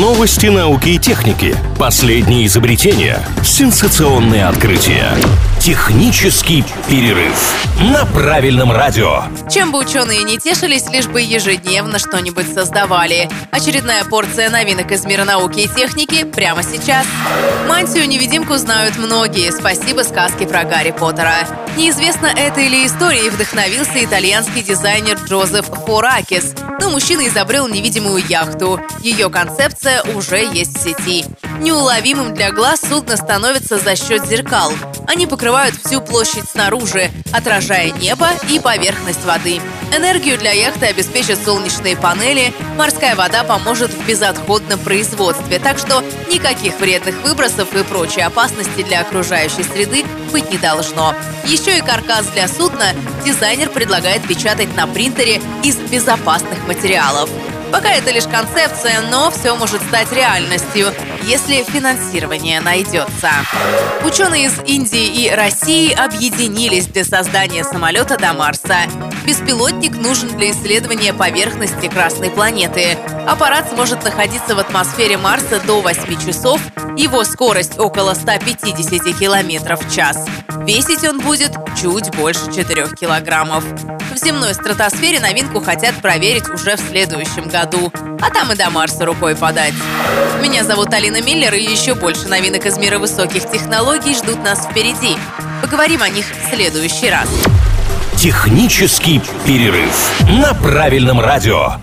Новости науки и техники. Последние изобретения. Сенсационные открытия. Технический перерыв на правильном радио. Чем бы ученые не тешились, лишь бы ежедневно что-нибудь создавали. Очередная порция новинок из мира науки и техники прямо сейчас. Мантию-невидимку знают многие. Спасибо сказке про Гарри Поттера. Неизвестно, это или историей вдохновился итальянский дизайнер Джозеф Форакис. Но мужчина изобрел невидимую яхту. Ее концепция уже есть в сети. Неуловимым для глаз судно становится за счет зеркал. Они покрывают всю площадь снаружи, отражая небо и поверхность воды. Энергию для яхты обеспечат солнечные панели, морская вода поможет в безотходном производстве, так что никаких вредных выбросов и прочей опасности для окружающей среды быть не должно. Еще и каркас для судна дизайнер предлагает печатать на принтере из безопасных материалов. Пока это лишь концепция, но все может стать реальностью, если финансирование найдется. Ученые из Индии и России объединились для создания самолета до Марса. Беспилотник нужен для исследования поверхности Красной планеты. Аппарат сможет находиться в атмосфере Марса до 8 часов, его скорость около 150 км в час. Весить он будет чуть больше 4 килограммов. В земной стратосфере новинку хотят проверить уже в следующем году. А там и до Марса рукой подать. Меня зовут Алина Миллер, и еще больше новинок из мира высоких технологий ждут нас впереди. Поговорим о них в следующий раз. Технический перерыв на правильном радио.